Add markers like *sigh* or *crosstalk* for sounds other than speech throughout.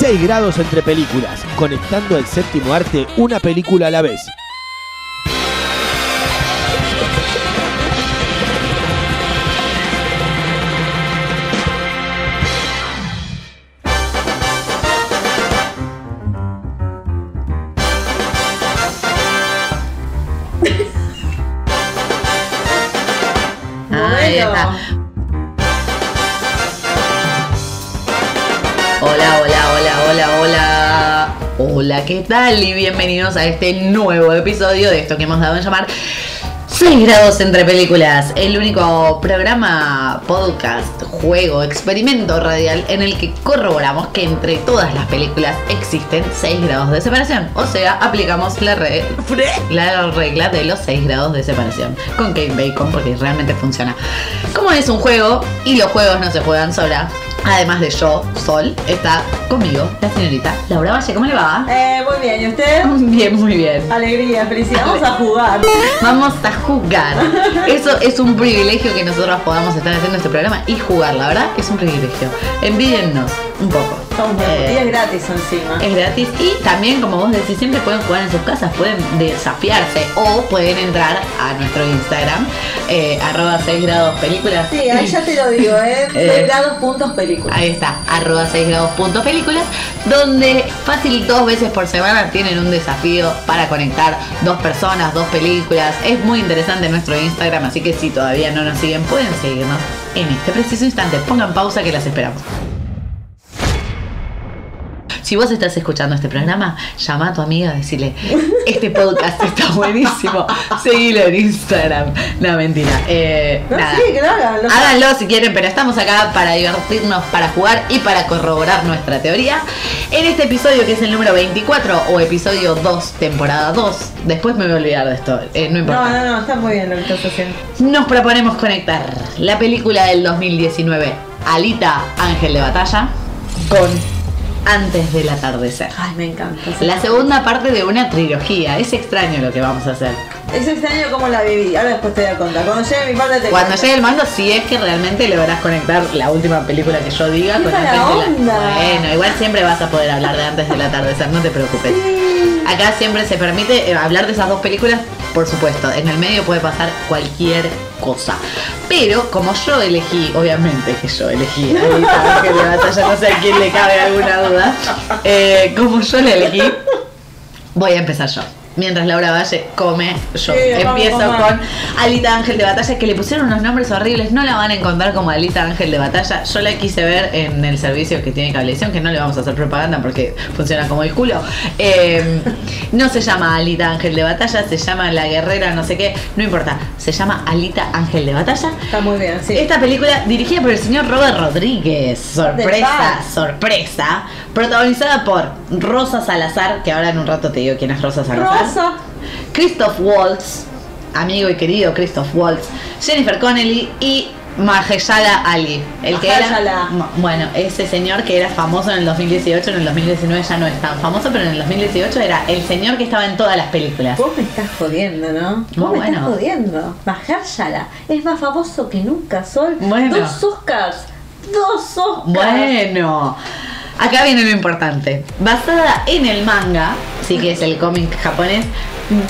6 grados entre películas, conectando el séptimo arte una película a la vez. Ahí está. Hola, ¿qué tal? Y bienvenidos a este nuevo episodio de esto que hemos dado en llamar 6 grados entre películas, el único programa, podcast, juego, experimento radial en el que corroboramos que entre todas las películas existen 6 grados de separación. O sea, aplicamos la, re- la regla de los 6 grados de separación con Kate Bacon porque realmente funciona. Como es un juego y los juegos no se juegan sola, además de yo, Sol, está conmigo la señorita Laura Valle. ¿Cómo le va? Eh, muy bien, ¿y usted? *laughs* Bien, muy bien. Alegría, felicidad. Vamos a jugar. *laughs* Vamos a jugar. *laughs* Eso es un privilegio que nosotros podamos estar haciendo este programa y jugar, la verdad, es un privilegio. Envídennos un poco. Eh, y es gratis encima. es gratis y también, como vos decís, siempre pueden jugar en sus casas, pueden desafiarse o pueden entrar a nuestro Instagram, eh, arroba 6 grados películas. Sí, ahí ya te lo digo, ¿eh? *laughs* Eh. 6 grados puntos película. Ahí está, arroba 6 grados punto películas, donde fácil dos veces por semana tienen un desafío para conectar dos personas, dos películas. Es muy interesante nuestro Instagram, así que si todavía no nos siguen, pueden seguirnos en este preciso instante. Pongan pausa que las esperamos. Si vos estás escuchando este programa, llama a tu amiga, decirle, este podcast está buenísimo, seguilo en Instagram. No, mentira. Eh, No, nada. sí, que lo Háganlo si quieren, pero estamos acá para divertirnos, para jugar y para corroborar nuestra teoría. En este episodio, que es el número 24 o episodio 2, temporada 2, después me voy a olvidar de esto, eh, no No, importa. no, no, está muy bien lo que estás haciendo. Nos proponemos conectar la película del 2019, Alita, Ángel de Batalla, con Antes del atardecer. Ay, me encanta. La segunda parte de una trilogía. Es extraño lo que vamos a hacer. Es extraño cómo la viví. Ahora después te voy a contar. Cuando llegue mi parte te Cuando llegue el mando, si es que realmente lográs conectar la última película que yo diga ¡Qué con antes de la. onda! Bueno, igual siempre vas a poder hablar de antes del atardecer, no te preocupes. Acá siempre se permite eh, hablar de esas dos películas, por supuesto. En el medio puede pasar cualquier cosa. Pero como yo elegí, obviamente que yo elegí a de Batalla, no sé a quién le cabe alguna duda. eh, como yo la elegí, voy a empezar yo. Mientras Laura Valle come, yo Sí, empiezo con Alita Ángel de Batalla, que le pusieron unos nombres horribles, no la van a encontrar como Alita Ángel de Batalla. Yo la quise ver en el servicio que tiene cablevisión, que no le vamos a hacer propaganda porque funciona como el culo. Eh, no se llama Alita Ángel de Batalla, se llama La Guerrera, no sé qué, no importa. Se llama Alita Ángel de Batalla. Está muy bien, sí. Esta película dirigida por el señor Robert Rodríguez, sorpresa, sorpresa, protagonizada por Rosa Salazar, que ahora en un rato te digo quién es Rosa Salazar. Rosa. Christoph Waltz, amigo y querido Christoph Waltz, Jennifer Connelly y Mahershala Ali, el que era Mahershala. Bueno, ese señor que era famoso en el 2018, en el 2019 ya no es tan famoso, pero en el 2018 era el señor que estaba en todas las películas. Vos me estás jodiendo, ¿no? Vos me estás jodiendo. Mahershala es más famoso que nunca, Sol. Bueno. Dos Oscars. Dos Oscars. Bueno, acá viene lo importante. Basada en el manga, sí que es el cómic japonés,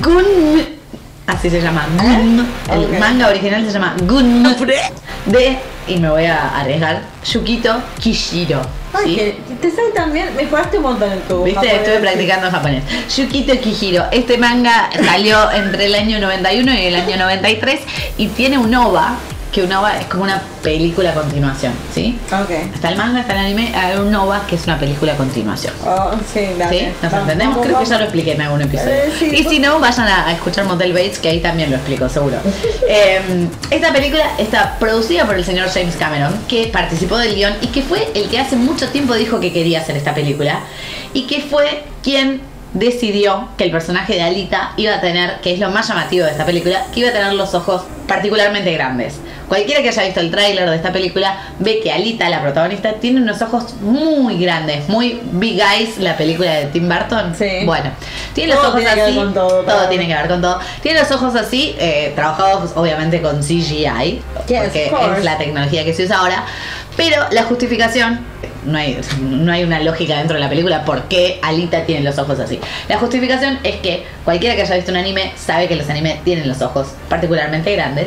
Gun. Así se llama, Gun. El manga original se llama Gun. De, y me voy a arriesgar, Yukito Kishiro. Ay, ¿sí? que te sale también. Mejoraste un montón en tu. ¿Viste? Estuve practicando japonés. Yukito Kihiro. Este manga salió entre el año 91 y el año 93 y tiene un OVA que un OVA es como una película a continuación, ¿sí? Ok. Está el manga, está el anime, hay un OVA que es una película a continuación. Oh, sí, dale. ¿Sí? ¿Nos Vamos, entendemos? vamos, Creo que ya lo expliqué en algún episodio. Eh, sí, y si no, vayan a, a escuchar Motel Bates, que ahí también lo explico, seguro. *laughs* Eh, esta película está producida por el señor James Cameron, que participó del guion y que fue el que hace mucho tiempo dijo que quería hacer esta película. Y que fue quien decidió que el personaje de Alita iba a tener, que es lo más llamativo de esta película, que iba a tener los ojos particularmente grandes. Cualquiera que haya visto el tráiler de esta película ve que Alita, la protagonista, tiene unos ojos muy grandes, muy Big Eyes, la película de Tim Burton. Sí. Bueno, tiene los Todo ojos tiene que ver así. con todo, claro. tiene que ver con todo. Tiene los ojos así, eh, trabajados obviamente con CGI, Yes, porque es la tecnología que se usa ahora. Pero la justificación, no hay, no hay una lógica dentro de la película por qué Alita tiene los ojos así. La justificación es que cualquiera que haya visto un anime sabe que los animes tienen los ojos particularmente grandes.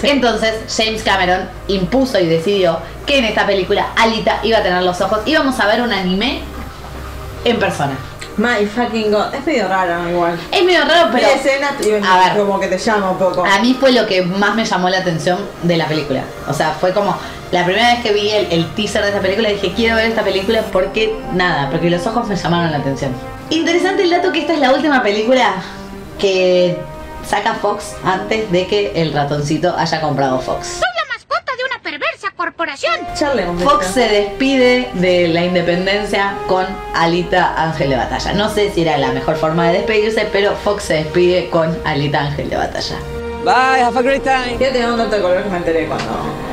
Sí. Entonces James Cameron impuso y decidió que en esta película Alita iba a tener los ojos. Íbamos a ver un anime en persona. My fucking god. Es medio raro igual. Es medio raro, pero escena y- a ver. como que te llama un poco. a mí fue lo que más me llamó la atención de la película. O sea, fue como la primera vez que vi el, el teaser de esta película dije, quiero ver esta película porque nada, porque los ojos me llamaron la atención. Interesante el dato que esta es la última película que saca Fox antes de que el ratoncito haya comprado Fox. Soy la mascota de una perversa corporación. Charlemos Fox se despide de la independencia con Alita Ángel de Batalla. No sé si era la mejor forma de despedirse, pero Fox se despide con Alita Ángel de Batalla. Bye, have a great time. Quiero tener un dato de color que me enteré cuando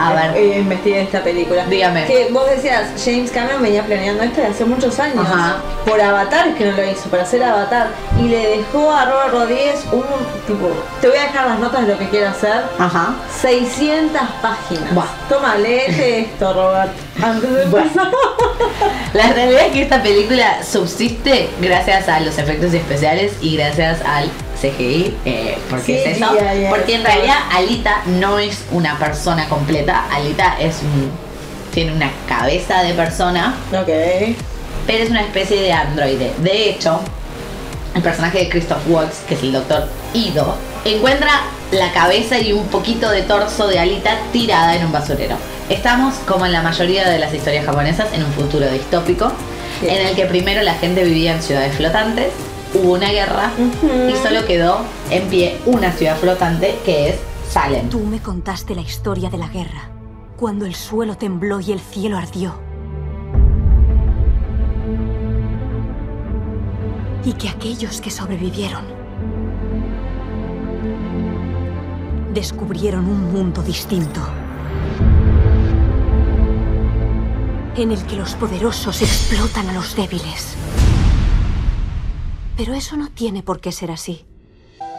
A ver. eh, investigué esta película. Dígame. Que vos decías, James Cameron venía planeando esto desde hace muchos años. Ajá. Por Avatar es que no lo hizo, para hacer Avatar. Y le dejó a Robert Rodríguez un tipo, te voy a dejar las notas de lo que quiero hacer. Ajá. 600 páginas. Buah. Toma, léete *laughs* esto, Robert. Antes de empezar. *laughs* La realidad es que esta película subsiste gracias a los efectos especiales y gracias al CGI, eh, porque es eso. Porque en realidad Alita no es una persona completa, Alita es un, tiene una cabeza de persona, ok. pero es una especie de androide. De hecho, el personaje de Christoph Waltz, que es el doctor Ido, encuentra la cabeza y un poquito de torso de Alita tirada en un basurero. Estamos, como en la mayoría de las historias japonesas, en un futuro distópico, Bien. en el que primero la gente vivía en ciudades flotantes, hubo una guerra y solo quedó en pie una ciudad flotante que es Salem. Tú me contaste la historia de la guerra, cuando el suelo tembló y el cielo ardió. Y que aquellos que sobrevivieron descubrieron un mundo distinto. En el que los poderosos explotan a los débiles. Pero eso no tiene por qué ser así.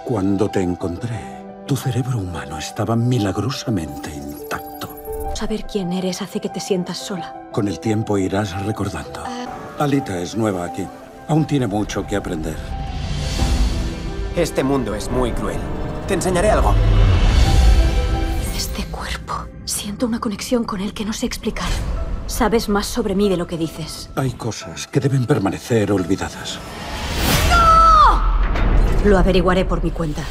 Cuando te encontré, tu cerebro humano estaba milagrosamente intacto. Saber quién eres hace que te sientas sola. Con el tiempo irás recordando. Alita es nueva aquí. Aún tiene mucho que aprender. Este mundo es muy cruel. Te enseñaré algo. Este cuerpo. Siento una conexión con él que no sé explicar. Sabes más sobre mí de lo que dices. Hay cosas que deben permanecer olvidadas. Lo averiguaré por mi cuenta.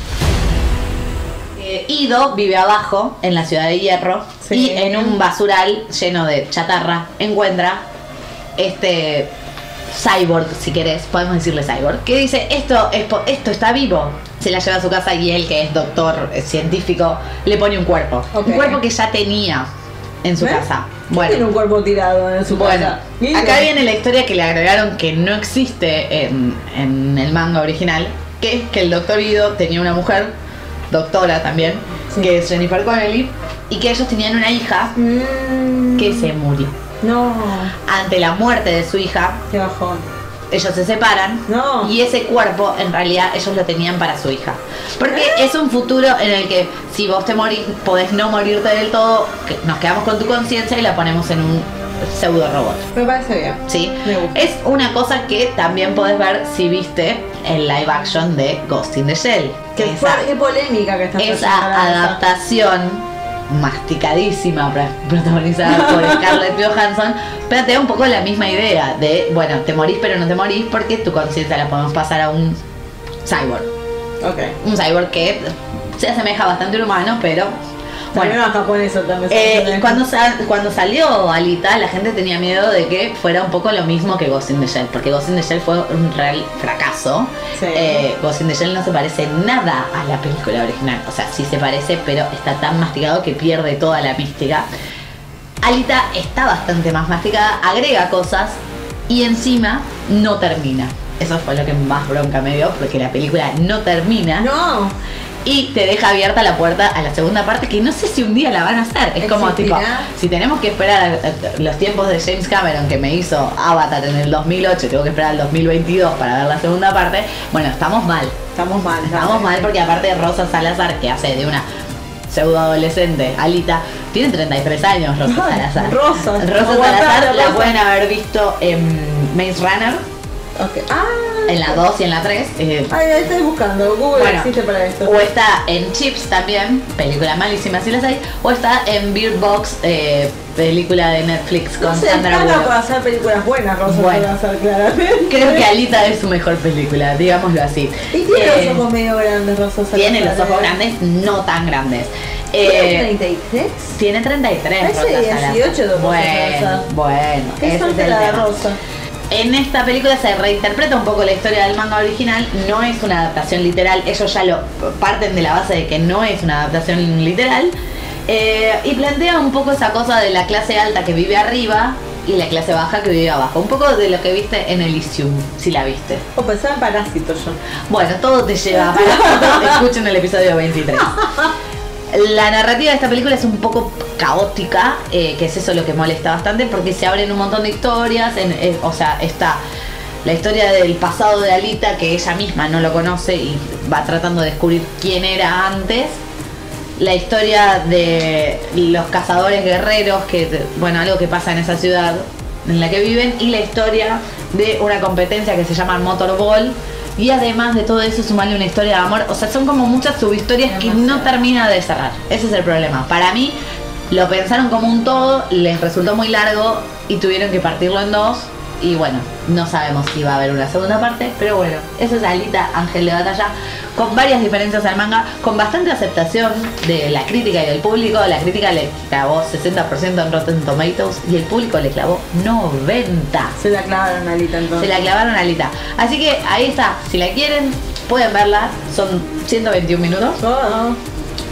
Eh, Ido vive abajo, en la ciudad de Hierro, Sí. y en un basural lleno de chatarra encuentra este cyborg, si querés, podemos decirle cyborg, que dice, esto, es esto está vivo. Se la lleva a su casa y él, que es doctor eh, científico, le pone un cuerpo. Un cuerpo que ya tenía en su casa. ¿Quién Tiene un cuerpo tirado en su Bueno, casa. Acá viene la historia que le agregaron que no existe en, en el manga original, que es que el doctor Ido tenía una mujer, doctora también, Sí. que es Jennifer Connelly, y que ellos tenían una hija Mm, que se murió. No, Ante la muerte de su hija, qué bajón. ellos se separan No. y ese cuerpo en realidad ellos lo tenían para su hija. Porque es un futuro en el que si vos te morís, podés no morirte del todo, que nos quedamos con tu conciencia y la ponemos en un pseudo robot. Me parece bien. ¿sí? Me gusta. Es una cosa que también podés ver si viste el live action de Ghost in the Shell. Qué, esa, qué polémica que está esa adaptación masticadísima protagonizada por Scarlett Johansson plantea un poco la misma idea de, bueno, te morís pero no te morís porque tu conciencia la podemos pasar a un cyborg. Ok. Un cyborg que se asemeja bastante a un humano, pero Japonesa también. Eh, cuando, sal- cuando salió Alita, la gente tenía miedo de que fuera un poco lo mismo que Ghost in the Shell, porque Ghost in the Shell fue un real fracaso. Sí. Eh, Ghost in the Shell no se parece nada a la película original. O sea, sí se parece, pero está tan masticado que pierde toda la mística. Alita está bastante más masticada, agrega cosas y encima no termina. Eso fue lo que más bronca me dio, porque la película no termina. No, Y te deja abierta la puerta a la segunda parte, que no sé si un día la van a hacer. Es como tipo, si tenemos que esperar a- a- los tiempos de James Cameron, que me hizo Avatar en el 2008, tengo que esperar al 2022 para ver la segunda parte, bueno, estamos mal. estamos mal. Estamos mal porque aparte Rosa Salazar, que hace de una pseudo adolescente, Alita, tiene 33 años Rosa Salazar. Rosa, Rosa Salazar la pueden haber visto en Maze Runner, Ok. Ah, en la 2 y en la 3. eh, Ay, estoy buscando. Google Bueno, existe para esto. O está en Chips también, película malísima si las hay, o está en Beer Box, eh, película de Netflix con no sé, Sandra Bullock. para hacer películas buenas, Rosa Bueno. Salazar, claramente. Creo que Alita es su mejor película, digámoslo así. Y tiene Eh, los ojos medio grandes, Rosa tiene los ojos ¿eh? grandes, no tan grandes. ¿Tiene Eh, 33? tiene 33. Parece Rosa 18 de Bueno, bueno, Qué es el la de. Rosa. En esta película se reinterpreta un poco la historia del manga original, no es una adaptación literal, ellos ya lo parten de la base de que no es una adaptación literal, eh, y plantea un poco esa cosa de la clase alta que vive arriba y la clase baja que vive abajo, un poco de lo que viste en Elysium, si la viste. O pensaba en Parásito yo. Bueno, todo te lleva a Parásito, *laughs* escuchen el episodio 23. La narrativa de esta película es un poco caótica, eh, que es eso lo que molesta bastante, porque se abren un montón de historias, eh, o sea, está la historia del pasado de Alita, que ella misma no lo conoce y va tratando de descubrir quién era antes, la historia de los cazadores guerreros, que bueno, algo que pasa en esa ciudad en la que viven, y la historia de una competencia que se llama Motorball. Y además de todo eso, sumarle una historia de amor. O sea, son como muchas subhistorias que no termina de cerrar. Ese es el problema. Para mí, lo pensaron como un todo, les resultó muy largo y tuvieron que partirlo en dos. Y bueno, no sabemos si va a haber una segunda parte, pero bueno, eso es Alita Ángel de Batalla, con varias diferencias al manga, con bastante aceptación de la crítica y del público. La crítica le clavó 60% en Rotten Tomatoes y el público le clavó 90%. Se la clavaron a Alita Se entonces. la clavaron a Alita. Así que ahí está, si la quieren, pueden verla, son 121 minutos. Oh,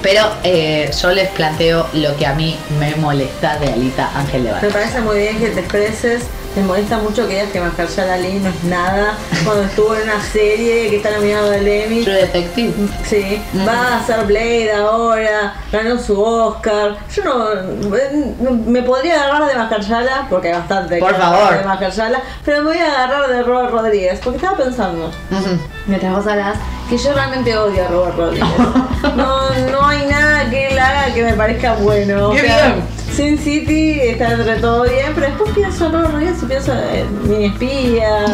Pero eh, yo les planteo lo que a mí me molesta de Alita Ángel de Me Batalla. parece muy bien que te expreses. Me molesta mucho que digas que Mahershala Ali no es nada cuando estuvo en una serie que está nominado del Emmy. True Detective. Sí, Mm. va a hacer Blade ahora, ganó su Oscar. Yo no, no- me podría agarrar de Mahershala, porque hay bastante Por favor. de Mahershala, pero me voy a agarrar de Robert Rodríguez, porque estaba pensando, Ujú. mientras vos hablas, que yo realmente odio a Robert Rodríguez. *laughs* no, no hay nada que él haga que me parezca bueno. Qué bien. Sin City está entre todo bien, pero después pienso en Rodríguez y pienso en mi espía.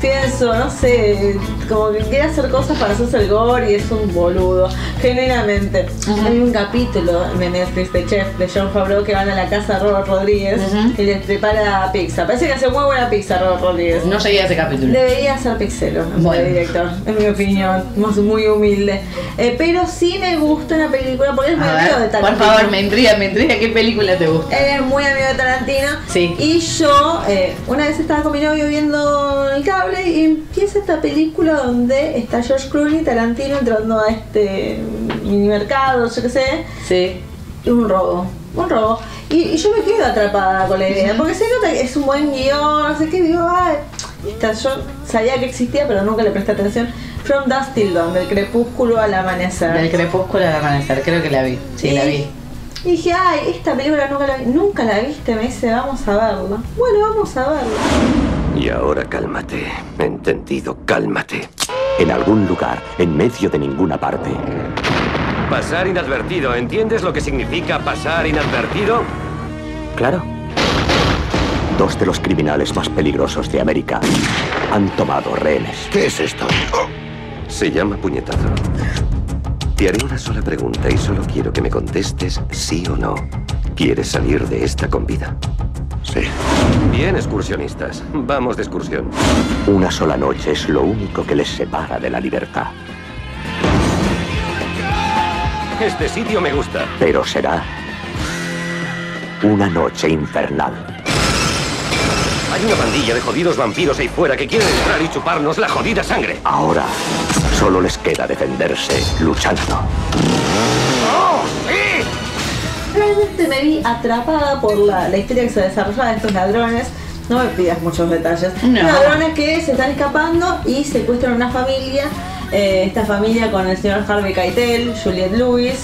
Pienso, no sé, como que quiere hacer cosas para hacerse el gore y es un boludo, genuinamente. Hay un capítulo de Netflix de Chef de John Favreau que van a la casa de Robert Rodríguez Ujú. y les prepara pizza. Parece que hace muy buena pizza Robert Rodríguez. No llegué a ese capítulo. Debería ser pixelo, en Bueno. director, en mi opinión. Muy humilde. Eh, pero sí me gusta una película porque es muy amigo de ver, por Tarantino. favor, me intriga, me intriga qué película te gusta. Él es muy amigo de Tarantino. Sí. Y yo, eh, una vez estaba con mi novio viendo el cable y empieza esta película donde está George Clooney Tarantino entrando a este mini mercado, yo qué sé, Sí. y un robo. Un robo. Y, y yo me quedo atrapada con la idea, porque se nota que es un buen guion, no sé qué, digo, ay, esta- yo sabía que existía, pero nunca le presté atención. From Dusk Till Dawn, del crepúsculo al amanecer. Del crepúsculo al amanecer, creo que la vi. Sí, la vi. Y dije, ay, esta película nunca la vi. Nunca la viste, me dice, vamos a verla. Bueno, vamos a verla. Y ahora cálmate. Entendido, cálmate. En algún lugar, en medio de ninguna parte. Pasar inadvertido. ¿Entiendes lo que significa pasar inadvertido? Claro. Dos de los criminales más peligrosos de América han tomado rehenes. ¿Qué es esto? Se llama puñetazo. Te haré una sola pregunta y solo quiero que me contestes sí o no. ¿Quieres salir de esta con vida? Sí. Bien, excursionistas. Vamos de excursión. Una sola noche es lo único que les separa de la libertad. Este sitio me gusta. Pero será una noche infernal. Hay una pandilla de jodidos vampiros ahí fuera que quieren entrar y chuparnos la jodida sangre. Ahora solo les queda defenderse luchando. Realmente me vi atrapada por la, la historia que se desarrolla de estos ladrones. No me pidas muchos detalles. No. Ladrones que se están escapando y secuestran una familia. Eh, esta familia con el señor Harvey Keitel, Juliette Lewis,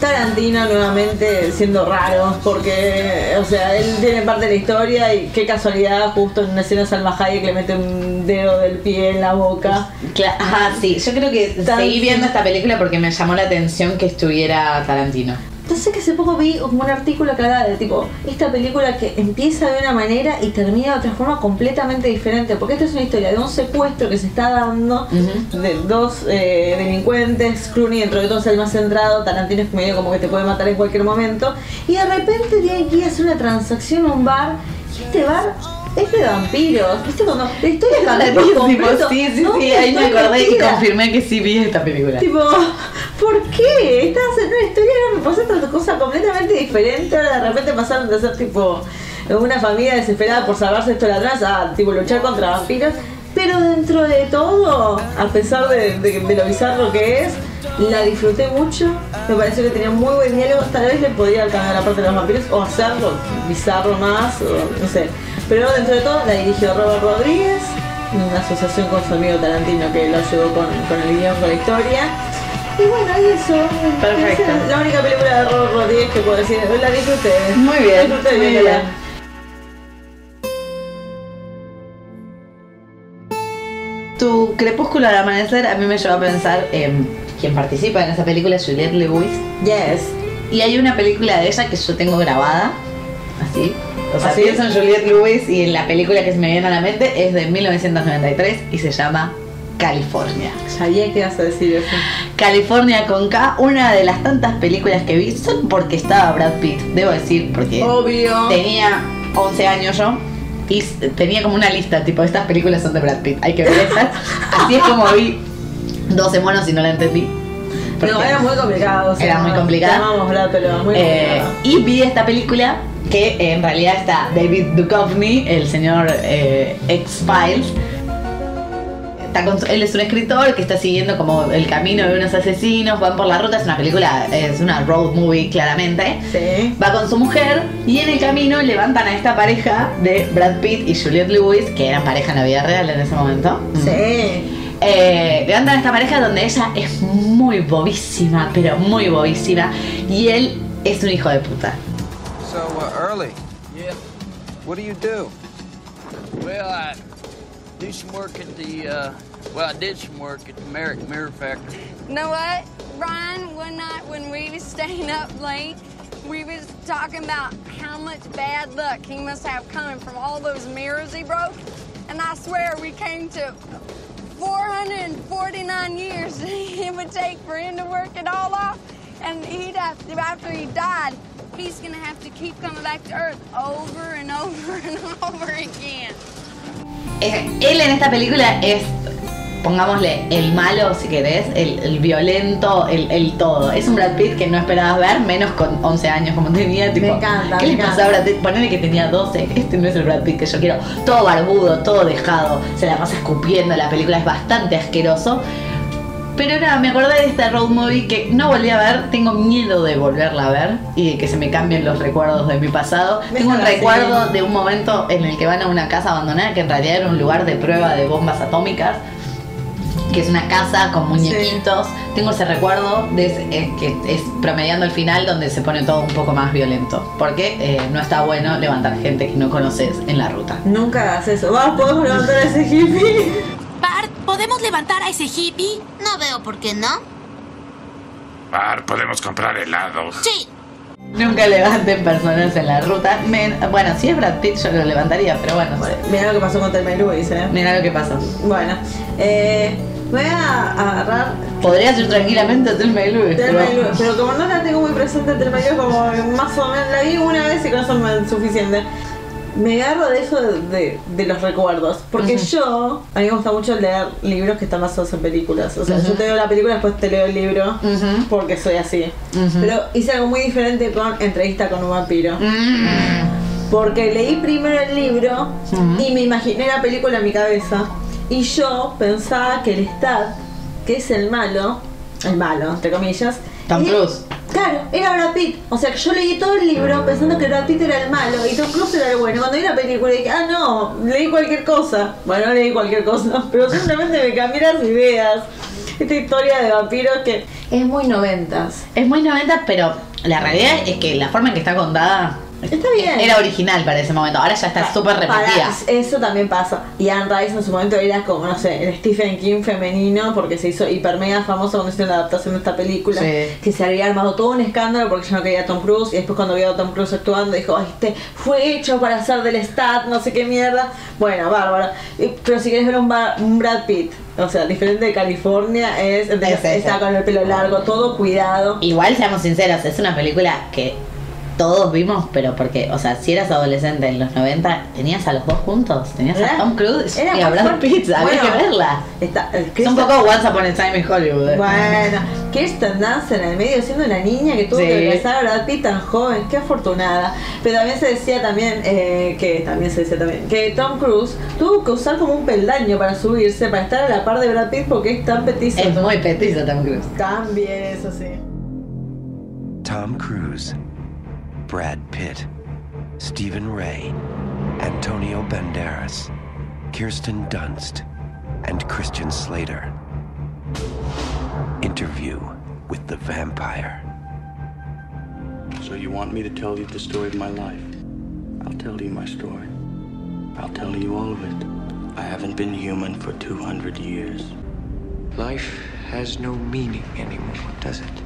Tarantino nuevamente siendo raro porque, o sea, él tiene parte de la historia y qué casualidad, justo en una escena Salma Hayek le mete un dedo del pie en la boca. Cla- Ajá, sí, yo creo que Tan- seguí viendo esta película porque me llamó la atención que estuviera Tarantino. Entonces que hace poco vi un artículo que hablaba de tipo, esta película que empieza de una manera y termina de otra forma completamente diferente, porque esta es una historia de un secuestro que se está dando de dos eh, delincuentes, Clooney dentro de todo es el más centrado, Tarantino es medio como que te puede matar en cualquier momento, y de repente tiene que ir a hacer una transacción a un bar, y este bar es de vampiros, ¿viste? Cuando la historia *laughs* cambió por completo. sí, sí, No, sí, ahí me acordé y confirmé que sí vi esta película. Tipo, ¿por qué? Estás en una historia que me pasó otra cosa completamente diferente. Ahora de repente pasaron de ser tipo una familia desesperada por salvarse esto de atrás a tipo luchar contra vampiros. Pero dentro de todo, a pesar de, lo bizarro que es, la disfruté mucho. Me pareció que tenía muy buen diálogo. Tal vez le podría cambiar la parte de los vampiros o hacerlo bizarro más, no sé. Pero dentro de todo, la dirigió Robert Rodríguez, una asociación con su amigo Tarantino que lo ayudó con, con el guion, con la historia. Y bueno, y eso. Perfecto. Es la única película de Robert Rodríguez que puedo decir. La disfruté. Muy bien, La disfruté muy bien. Tu crepúsculo al amanecer a mí me llevó a pensar en quien participa en esa película es Juliette Lewis. Yes. Y hay una película de ella que yo tengo grabada, así. O sea, ¿Así? pienso en Juliette Lewis y en la película que se me viene a la mente es de 1993 y se llama California. Sabía que ibas a decir eso. California con K, una de las tantas películas que vi, solo porque estaba Brad Pitt, debo decir, porque Obvio. tenía 11 años yo y tenía como una lista, tipo, estas películas son de Brad Pitt, hay que ver estas. *laughs* Así es como vi 12 monos y no la entendí. No, era muy complicado. o sea, Era muy complicada. Brad, pero muy Eh, complicado. y vi esta película que en realidad está David Duchovny, el señor eh, X-Files. Está con su- él es un escritor que está siguiendo como el camino de unos asesinos, van por la ruta, es una película, es una road movie claramente. Sí. Va con su mujer y en el camino levantan a esta pareja de Brad Pitt y Juliette Lewis, que eran pareja en la vida real en ese momento. Sí. Eh, levantan a esta pareja donde ella es muy bobísima, pero muy bobísima, y él es un hijo de puta. So, uh, early. Yeah. What do you do? Well, I do some work at the, uh, well, I did some work at the Merrick Mirror Factory. You know what, Ryan? One night when we was staying up late, we was talking about how much bad luck he must have coming from all those mirrors he broke. And I swear we came to 449 years *laughs* it would take for him to work it all off. And he'd have to, after he died, he's gonna have to keep coming back to Earth over and over *laughs* and over again. Él en esta película es, pongámosle, el malo, si querés, el, el violento, el, el todo. Es un Brad Pitt que no esperabas ver, menos con 11 años como tenía. Tipo, encanta, ¿Qué me le encanta. a Brad Pitt? Ponele que tenía 12. Este no es el Brad Pitt que yo quiero. Todo barbudo, todo dejado, se la pasa escupiendo. La película es bastante asqueroso. Pero nada, me acordé de esta road movie que no volví a ver, tengo miedo de volverla a ver y de que se me cambien los recuerdos de mi pasado. Tengo un recuerdo de un momento en el que van a una casa abandonada que en realidad era un lugar de prueba de bombas atómicas, que es una casa con muñequitos. Tengo ese recuerdo de ese- eh, que es promediando el final donde se pone todo un poco más violento, porque eh, no está bueno levantar gente que no conoces en la ruta. Nunca hagas eso. Vamos, podemos levantar a ese hippie. Bart, ¿podemos levantar a ese hippie? No veo por qué no. Bar, podemos comprar helado. Sí. Nunca levanten personas en la ruta. Men- bueno, si es Brad Pitt yo lo levantaría, pero bueno. Mira lo que pasó con Telma y Luis, eh. Mira lo que pasó. Bueno, eh, voy a agarrar Podría ser tranquilamente Telma y Luis, Telma y pero- Luis, pero como no la tengo muy presente Telma y Luis, como más o menos la vi una vez y con eso es suficiente. Me agarro de eso de, de- de los recuerdos. Porque yo, a mí me gusta mucho leer libros que están basados en películas. O sea, yo te veo la película, después te leo el libro, porque soy así. Pero hice algo muy diferente con Entrevista con un vampiro. Mm. Porque leí primero el libro y me imaginé la película en mi cabeza. Y yo pensaba que el Stat, que es el malo, el malo, entre comillas. Cruise. Claro, era Brad Pitt. O sea que yo leí todo el libro pensando que Brad Pitt era el malo y Tom Cruise era el bueno. Cuando vi la película dije, ah, no, leí cualquier cosa. Bueno, no leí cualquier cosa, *laughs* pero simplemente me cambié las ideas. Esta historia de vampiros que es muy noventas. Es muy 90, pero la realidad es que la forma en que está contada Está bien. era original para ese momento. Ahora ya está súper repetida. Eso también pasa. Y Anne Rice en su momento era como, no sé, el Stephen King femenino, porque se hizo hiper mega famoso cuando hicieron la adaptación de esta película. Sí. Que se había armado todo un escándalo porque yo no quería a Tom Cruise. Y después, cuando vio a Tom Cruise actuando, dijo: "Ay, Este fue hecho para ser del Stat, no sé qué mierda. Bueno, bárbaro. Pero si quieres ver un, un Brad Pitt, o sea, diferente de California, es, Es está con el pelo largo, todo cuidado. Igual, seamos sinceros, es una película que todos vimos, pero porque, o sea, si eras adolescente en los 90, tenías a los dos juntos. Tenías a Tom Cruise era y a Brad. Pitt. Había Bueno, que verla. Está, el Es un poco Once Upon a Time in Hollywood. ¿eh? Bueno, Kirsten Dunst en el medio siendo una niña que tuvo Sí. que abrazar a Brad Pitt tan joven, qué afortunada. Pero también se decía también, eh, que también se decía también, que Tom Cruise tuvo que usar como un peldaño para subirse, para estar a la par de Brad Pitt porque es tan petizo. Es muy petizo Tom Cruise. También, eso sí. Tom Cruise, Brad Pitt, Stephen Ray, Antonio Banderas, Kirsten Dunst, and Christian Slater. Interview with the Vampire. So you want me to tell you the story of my life? I'll tell you my story. I'll tell you all of it. I haven't been human for 200 years. Life has no meaning anymore, does it?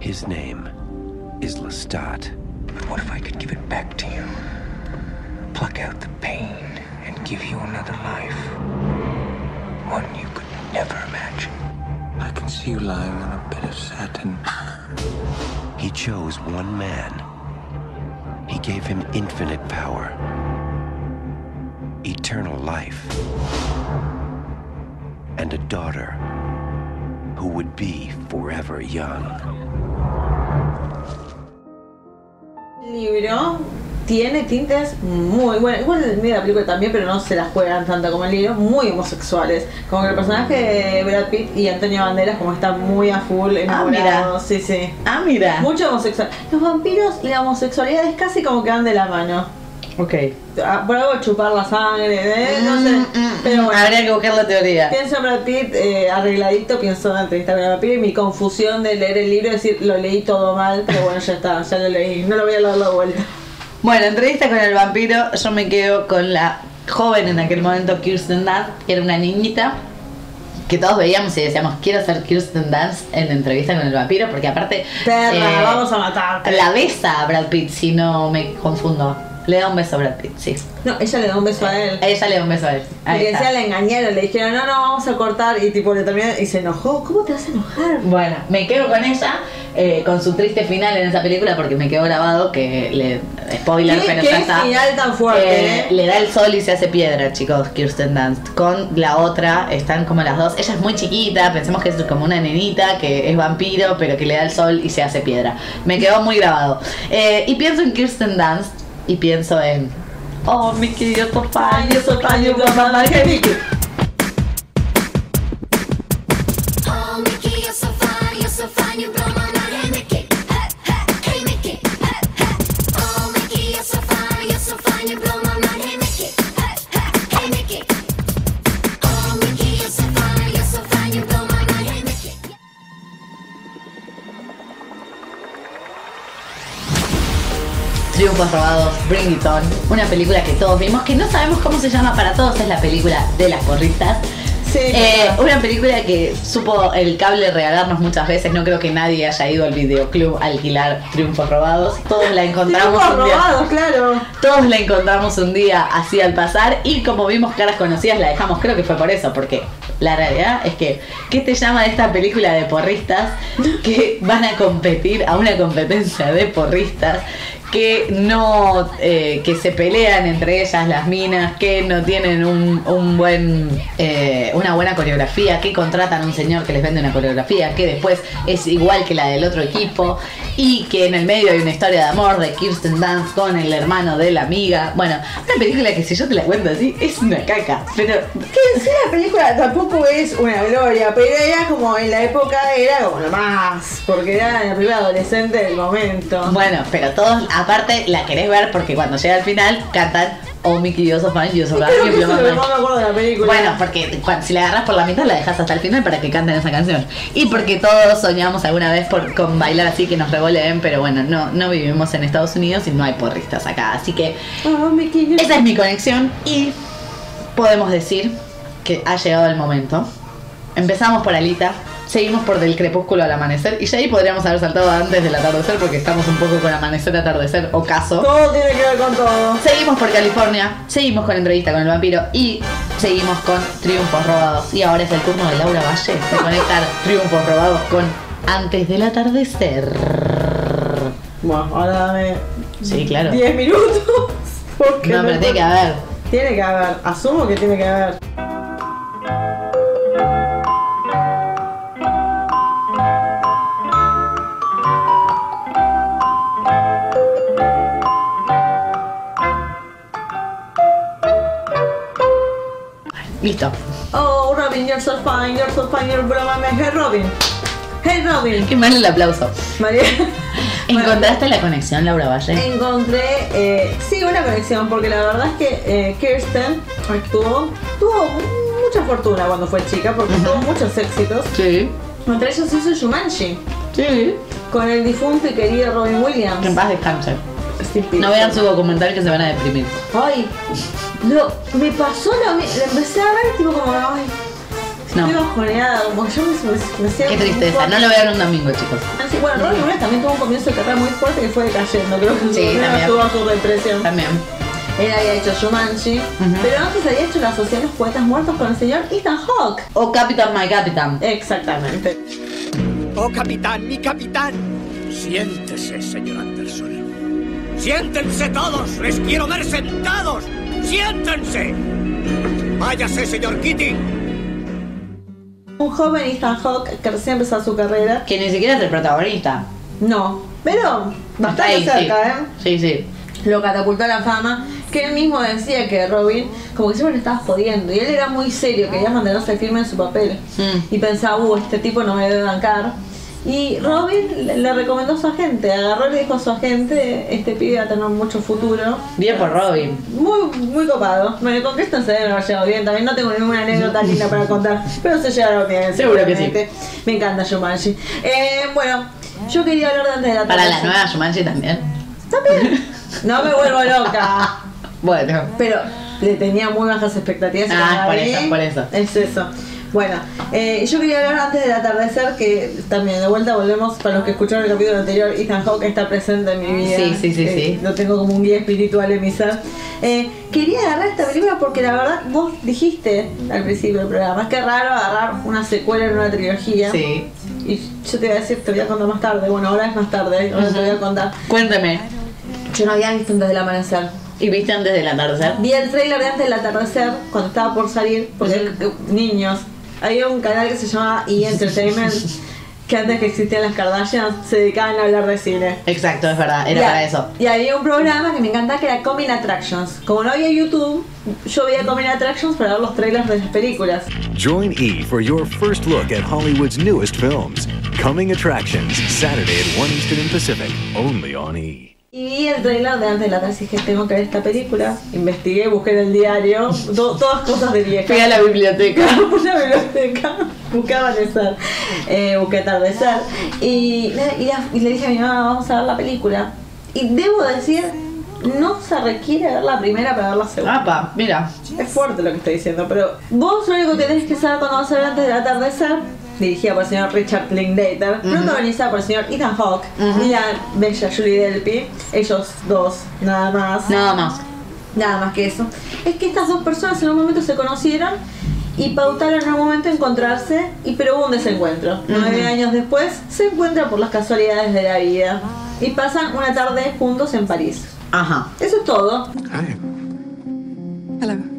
His name is Lestat. But what if I could give it back to you? Pluck out the pain and give you another life. One you could never imagine. I can see you lying on a bed of satin. He chose one man. He gave him infinite power, eternal life, and a daughter who would be forever young. Libro tiene tintes muy buenos. Igual el medio de la película también, pero no se las juegan tanto como el libro. Muy homosexuales. Como que el personaje de Brad Pitt y Antonio Banderas como están muy a full enamorados. sí, sí. Ah, mira. Mucho homosexual. Los vampiros y la homosexualidad es casi como que van de la mano. Ok. Ah, Por algo chupar la sangre, ¿eh? no sé. Pero bueno. Mm, Habría que buscar la teoría. Pienso en Brad Pitt eh, arregladito, pienso en la entrevista con el vampiro y mi confusión de leer el libro, es decir, lo leí todo mal, pero bueno, ya está, ya lo leí, no lo voy a dar la vuelta. Bueno, entrevista con el vampiro, yo me quedo con la joven en aquel momento Kirsten Dunst, que era una niñita que todos veíamos y decíamos, quiero ser Kirsten Dunst en entrevista con el vampiro, porque aparte... Perra, eh, vamos a matarte. La besa a Brad Pitt, si no me confundo. Le da un beso a Brad Pitt, sí. No, ella le da un beso a él. Ella le da un beso a él. Ahí Porque está. decía, le engañaron, le dijeron, no, no, vamos a cortar. Y tipo, le terminó y se enojó. ¿Cómo te vas a enojar? Bueno, me quedo con ella, eh, con su triste final en esa película, porque me quedó grabado que le. Spoiler, ¿Qué- pero qué ya está. final tan fuerte, eh? Le da el sol y se hace piedra, chicos, Kirsten Dunst. Con la otra, están como las dos. Ella es muy chiquita, pensemos que es como una nenita que es vampiro, pero que le da el sol y se hace piedra. Me quedó muy grabado. Eh, y pienso en Kirsten Dunst y pienso en. Oh, Mickey, you're so fine, you're so fine, you're so fine, Triunfos robados, Bring It On, una película que todos vimos, que no sabemos cómo se llama para todos, es la película de las porristas. Sí, Eh, una película que supo el cable regalarnos muchas veces, no creo que nadie haya ido al videoclub a alquilar Triunfos robados, todos la encontramos un día. robados, claro. Todos la encontramos un día así al pasar y como vimos caras conocidas la dejamos, creo que fue por eso, porque la realidad es que, ¿qué te llama de esta película de porristas que van a competir a una competencia de porristas que no eh, que se pelean entre ellas las minas, que no tienen un, un buen eh, una buena coreografía, que contratan a un señor que les vende una coreografía, que después es igual que la del otro equipo y que en el medio hay una historia de amor de Kirsten Dunst con el hermano de la amiga. Bueno, una película que si yo te la cuento así es una caca, pero Que la película tampoco es una gloria, pero era como en la época era como lo más, porque era la película adolescente del momento. Bueno, pero todos, aparte, la querés ver porque cuando llega al final cantan Oh Mickey, es lo que *laughs* fan". más me acuerdo de la película. Bueno, porque cuando- si la agarras por la mitad la dejas hasta el final para que canten esa canción. Y porque todos soñamos alguna vez por, con bailar así que nos revoleen, pero bueno, no, no vivimos en Estados Unidos y no hay porristas acá. Así que Oh, Mickey, esa es mi conexión y podemos decir que ha llegado el momento. Empezamos por Alita, seguimos por del crepúsculo al amanecer y ya ahí podríamos haber saltado antes del atardecer porque estamos un poco con amanecer, atardecer, ocaso. Todo tiene que ver con todo. Seguimos por California, seguimos con entrevista con el vampiro y seguimos con triunfos robados. Y ahora es el turno de Laura Valle de conectar *laughs* triunfos robados con antes del atardecer. Bueno, ahora dame Sí, claro. 10 minutos. *laughs* Porque No, pero tiene que haber. Tiene que haber, asumo que tiene que haber. Listo. Oh, Robin, you're so fine, you're so fine, you're broma. Hey, Robin. Hey, Robin. Qué mal el aplauso. María. *laughs* ¿Encontraste la conexión, Laura Valle? Encontré, eh, sí, una conexión, porque la verdad es que eh, Kirsten actuó, tuvo mucha fortuna cuando fue chica, porque tuvo muchos éxitos. Sí. Entre ellos hizo Shumanji. Sí. Con el difunto y querido Robin Williams. Que en paz descanse. No vean su documental que se van a deprimir. Ay, lo, me pasó lo mismo. Empecé a ver, tipo como, ay, No. estoy bajoneada, como que yo me, me, me Qué tristeza. No lo vean un domingo, chicos. Ah, sí, bueno, Robin Williams también tuvo un comienzo de carrera muy fuerte que fue decayendo. Creo que Sí, su- también. tuvo su represión. También. Él había hecho Shumanji, pero antes había hecho La de los Poetas Muertos con el señor Ethan Hawke. O Capitán My Capitán. Exactamente. Oh, capitán, mi capitán. Siéntese, señor Anderson. Siéntense todos. Les quiero ver sentados. Siéntense. Váyase, señor Kitty. Un joven Ethan Hawke que recién empezó su carrera. Que ni siquiera es el protagonista. No, pero bastante Ahí, sí. cerca, ¿eh? Sí, sí. Lo catapultó a la fama. Que él mismo decía que Robin, como que siempre le estabas jodiendo. Y él era muy serio, quería mantenerse firme en su papel. Mm. Y pensaba, uh, este tipo no me debe bancar. Y Robin le, recomendó a su agente, agarró y le dijo a su agente, este pibe va a tener mucho futuro. Bien por Robin. Muy, muy copado. Bueno, con Kristen se debe haber llevado bien. También no tengo ninguna anécdota linda para contar, pero se llevaron bien. *laughs* Seguro que sí. Me encanta Shumanji. Eh, bueno, yo quería hablar de antes de la Para la nueva Shumanji también. No me vuelvo loca. *laughs* Bueno. Pero le tenía muy bajas expectativas. Ah, por eso, por eso. Es eso. Bueno, eh, yo quería hablar antes del atardecer, que también de vuelta volvemos, para los que escucharon el capítulo anterior, Ethan Hawke está presente en mi vida. Sí, sí, sí, Eh, sí. Lo tengo como un guía espiritual en mi ser. Eh, quería agarrar esta película porque la verdad vos dijiste al principio del programa, es que raro agarrar una secuela en una trilogía. Sí. Y yo te voy a decir, te voy a contar más tarde. Bueno, ahora es más tarde, ahora te voy a contar. Cuéntame. Yo no había visto antes del amanecer. ¿Y viste antes del atardecer? Vi el trailer de antes del atardecer cuando estaba por salir, porque eh, niños. Había un canal que se llamaba E! Entertainment, que antes que existían las Kardashians se dedicaban a hablar de cine. Exacto, es verdad. Era Y a- para eso. Y había un programa que me encantaba que era Coming Attractions. Como no había YouTube, yo veía Coming Attractions para ver los trailers de las películas. Join E for your first look at Hollywood's newest films. Coming Attractions, Saturday at 1 Eastern and Pacific, only on E! Y vi el trailer de antes de la tarde y dije, tengo que ver esta película. Investigué, busqué en el diario, to- todas cosas de vieja. Fui a la biblioteca. *laughs* una biblioteca, *laughs* busqué amanecer, eh, busqué atardecer. Y, le- y la- y le dije a mi mamá, vamos a ver la película. Y debo decir, no se requiere ver la primera para ver la segunda. Mira. Es fuerte lo que estoy diciendo, pero vos lo único que tenés que saber cuando vas a ver antes del atardecer, dirigida por el señor Richard Linklater, protagonizada por el señor Ethan Hawke y la bella Julie Delpy, ellos dos, nada más. Nada más. Nada más que eso. Es que estas dos personas en un momento se conocieron y pautaron en un momento encontrarse, y pero hubo un desencuentro. Nueve años después se encuentran por las casualidades de la vida. y pasan una tarde juntos en París. Ajá. Eso es todo. Hello.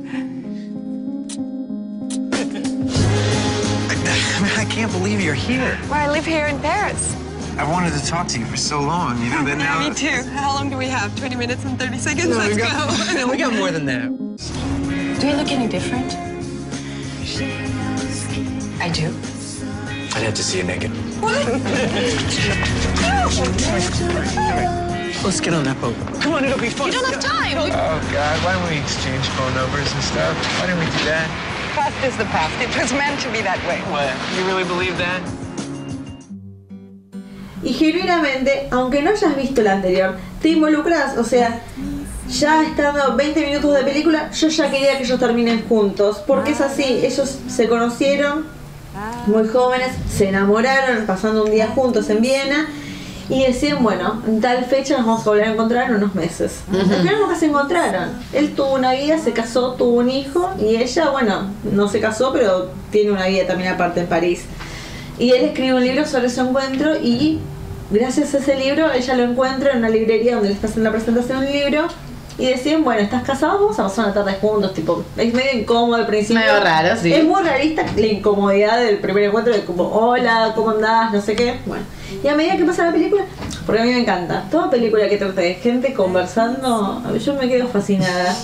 I can't believe you're here. Well, I live here in Paris. I wanted to talk to you for so long, you know, that *laughs* now... Me too. How long do we have? 20 minutes and 30 seconds? No, Let's we got, go. *laughs* no, we got more than that. Do you look any different? I do. I'd have to see you naked. What? *laughs* Let's get on that boat. Come on, it'll be fun. You don't have time. Oh, God, why don't we exchange phone numbers and stuff? Why didn't we do that? Past is the past. It was meant to be that way. What? You really believe that? Y genuinamente, aunque no hayas visto la anterior, te involucras, o sea, ya estando 20 minutos de película, yo ya quería que ellos terminen juntos, porque es así, ellos se conocieron muy jóvenes, se enamoraron pasando un día juntos en Viena y decían, bueno, en tal fecha nos vamos a volver a encontrar en unos meses. Al final nunca se encontraron. Él tuvo una vida, se casó, tuvo un hijo y ella, bueno, no se casó, pero tiene una vida también aparte en París. Y él escribe un libro sobre su encuentro y gracias a ese libro ella lo encuentra en una librería donde le está haciendo la presentación de un libro y deciden, bueno, ¿estás casado? Vamos a pasar una tarde juntos, tipo, es medio incómodo al principio. Medio raro, sí. Es muy realista la incomodidad del primer encuentro de como, hola, ¿cómo andás? No sé qué. Bueno, y a medida que pasa la película, porque a mí me encanta, toda película que trata de gente conversando, yo me quedo fascinada.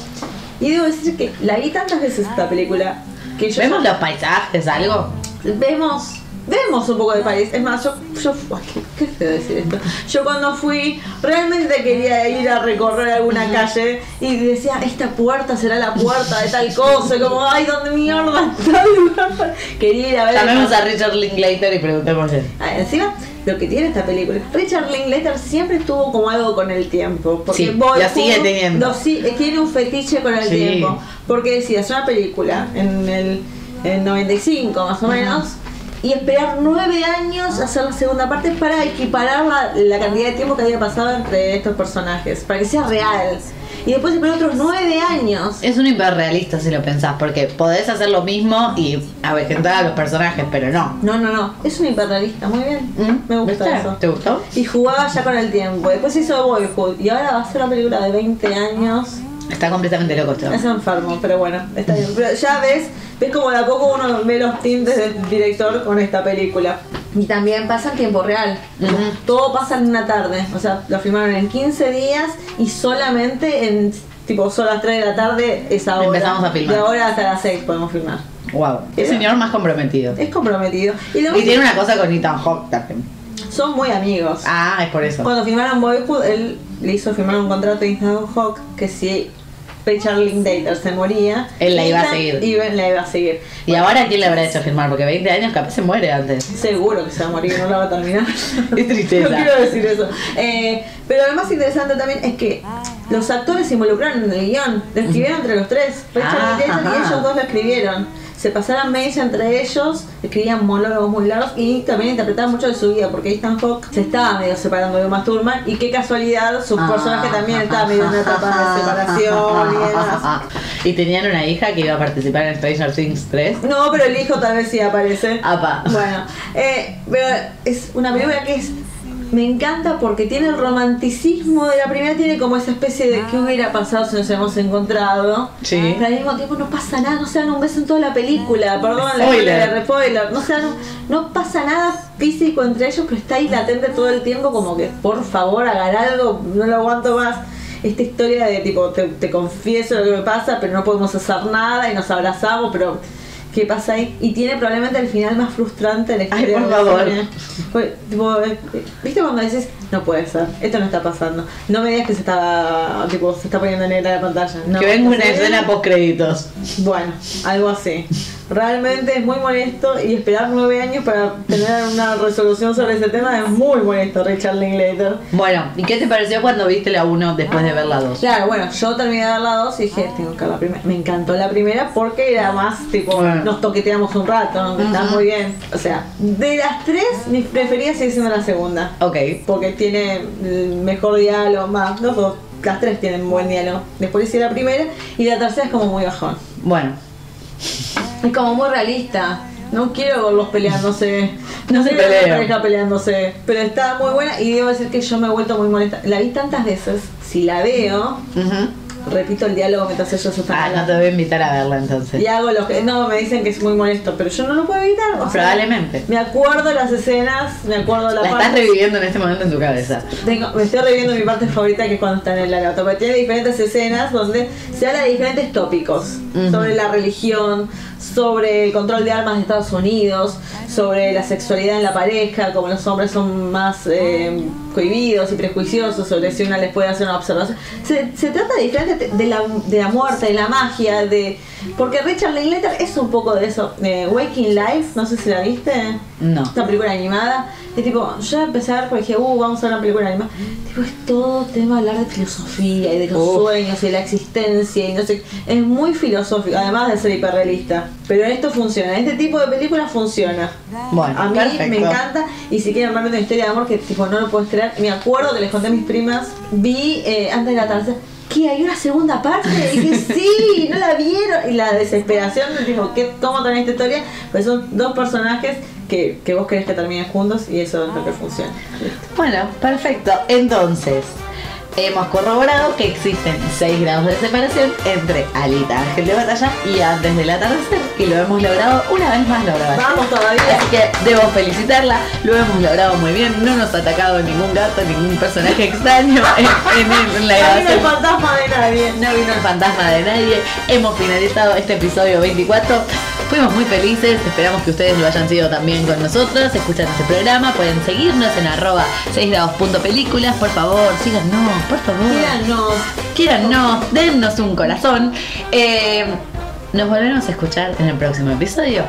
Y debo decir que la vi tantas veces esta película que yo ¿Vemos ya- los paisajes, algo? vemos vemos un poco de París es más yo yo qué, qué decir esto yo cuando fui realmente quería ir a recorrer alguna calle y decía esta puerta será la puerta de tal cosa como ay dónde mierda está el lugar?" quería ir a ver Llamemos a Richard Linklater y preguntémosle. Ah, encima lo que tiene esta película Richard Linklater siempre tuvo como algo con el tiempo porque Sí, Boyhood la sigue teniendo. lo eh, tiene un fetiche con el Sí. tiempo porque decía es una película en el en 95 más o menos y esperar nueve años a hacer la segunda parte para equiparar la, la cantidad de tiempo que había pasado entre estos personajes para que sea real y después esperar otros nueve años Es un hiperrealista si lo pensás, porque podés hacer lo mismo y avejentar a los personajes, pero no. no no no es un hiperrealista muy bien me gusta ¿Viste? eso ¿Te gustó? Y jugaba ya con el tiempo. Después hizo Boyhood. Y ahora va a ser una película de 20 años. Está completamente loco esto. Es enfermo, pero bueno, está bien. Pero ya ves, ves como de a poco uno ve los tintes del director con esta película. Y también pasa en tiempo real. Todo pasa en una tarde. O sea, lo filmaron en 15 días y solamente en tipo son las 3 de la tarde esa hora. Empezamos a filmar. De ahora hasta las 6 podemos filmar. Wow. El señor más comprometido. Es comprometido. Y, lo Y tiene una cosa con Ethan Hawke también. Son muy amigos. Ah, es por eso. Cuando firmaron Boyhood, él le hizo firmar un contrato a Ethan Hawke que si Richard Linklater se moría, Él la iba a seguir. iba- la iba a seguir. ¿Y ahora quién le habrá hecho firmar? Porque 20 años capaz se muere antes. Seguro que se va a morir, no la va a terminar. *laughs* Qué tristeza. No quiero decir eso. Eh, pero lo más interesante también es que los actores se involucraron en el guion. Lo escribieron entre los tres. Richard Ah, Linklater y ellos dos lo escribieron. Se pasaron mails entre ellos, escribían monólogos muy largos y también interpretaban mucho de su vida, porque Ethan Hawke se estaba medio separando de Uma Thurman y qué casualidad, su Ah. personaje también estaba medio en una etapa de separación y demás. *laughs* Y tenían una hija que iba a participar en Stranger Things 3. No, pero el hijo tal vez sí aparece. Apa. Bueno, eh, pero es una película que es. Me encanta porque tiene el romanticismo de la primera, tiene como esa especie de qué hubiera pasado si nos hemos encontrado. Sí. Pero al mismo tiempo no pasa nada, no se dan un beso en toda la película, perdón, la Spoiler. spoiler, spoiler. No, se dan no pasa nada físico entre ellos, pero está ahí latente todo el tiempo, como que por favor hagan algo, no lo aguanto más. Esta historia de tipo, te, te confieso lo que me pasa, pero no podemos hacer nada y nos abrazamos, pero ¿qué pasa ahí? Y tiene probablemente el final más frustrante de la Ay, historia por del favor. tipo, eh, ¿Viste cuando dices, no puede ser, esto no está pasando? No me digas que se está, tipo, se está poniendo negra la pantalla. No, que venga una ¿sí? escena post créditos. Bueno, algo así. Realmente es muy molesto y esperar nueve años para tener una resolución sobre ese tema es muy molesto, Richard Linklater. Bueno, ¿y qué te pareció cuando viste la 1 después de ver la 2? Claro, bueno, yo terminé de ver la 2 y dije, tengo que ver la primera. Me encantó la primera porque era más tipo, nos toqueteamos un rato, ¿no? está Ujú. muy bien. O sea, de las tres, mi preferida sigue siendo la segunda. Ok. Porque tiene el mejor diálogo, más, los dos, las tres tienen buen diálogo. Después hice la primera y la tercera es como muy bajón. Bueno, Es como muy realista. No quiero verlos peleándose No una pelean. pareja peleándose. Pero está muy buena y debo decir que yo me he vuelto muy molesta. La vi tantas veces. Si la veo, repito el diálogo mientras ellos están Ah, no te voy a invitar a verla entonces. Y hago lo que. No, me dicen que es muy molesto, pero yo no lo puedo evitar. o sea, Probablemente. me acuerdo las escenas, me acuerdo la, La parte. estás reviviendo en este momento en tu cabeza. Tengo- me estoy reviviendo mi parte favorita que es cuando está en el auto, porque tiene diferentes escenas donde se habla de diferentes tópicos sobre la religión, sobre el control de armas de Estados Unidos, sobre la sexualidad en la pareja, como los hombres son más eh, cohibidos y prejuiciosos sobre si una les puede hacer una observación. Se, se trata de de la, de la muerte, de la magia, de porque Richard Linklater es un poco de eso. Eh, Waking Life, no sé si la viste. No. Esta película animada. Y tipo, yo empecé a ver porque dije, uh, vamos a ver una película animada. Tipo, es todo tema hablar de filosofía y de los sueños y la existencia y no sé. Es muy filosófico, además de ser hiperrealista. Pero esto funciona, este tipo de película funciona. Bueno, a mí perfecto. me encanta. Y si quieren hablarme de una historia de amor que tipo no lo puedes creer, me acuerdo que les conté a mis primas, vi eh, antes de la tercera. ¿Qué? ¿Hay una segunda parte? Y dije, sí, no la vieron. Y la desesperación de tipo, ¿qué, ¿cómo también esta historia? Pues son dos personajes que, que vos querés que terminen juntos y eso es lo que funciona. Bueno, perfecto. Entonces, hemos corroborado que existen 6 grados de separación entre Alita Ángel de Batalla y antes del atardecer. Y lo hemos logrado una vez más, Laura. Vamos todavía. Así que debo felicitarla. Lo hemos logrado muy bien. No nos ha atacado ningún gato, ningún personaje extraño *laughs* en, en- en la No vino el grabación. fantasma de nadie. No vino el fantasma de nadie. Hemos finalizado este episodio 24. Fuimos muy felices, esperamos que ustedes lo hayan sido también con nosotros. Escuchan este programa, pueden seguirnos en arroba 6 grados.películas. Por favor, síganos, por favor. Quíranos. Quíranos, dennos un corazón. Eh, nos volveremos a escuchar en el próximo episodio.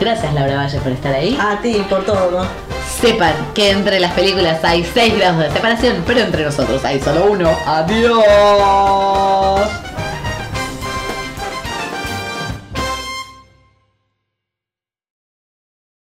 Gracias Laura Valle por estar ahí. A ti, por todo. Sepan que entre las películas hay 6 grados de separación, pero entre nosotros hay solo uno. Adiós.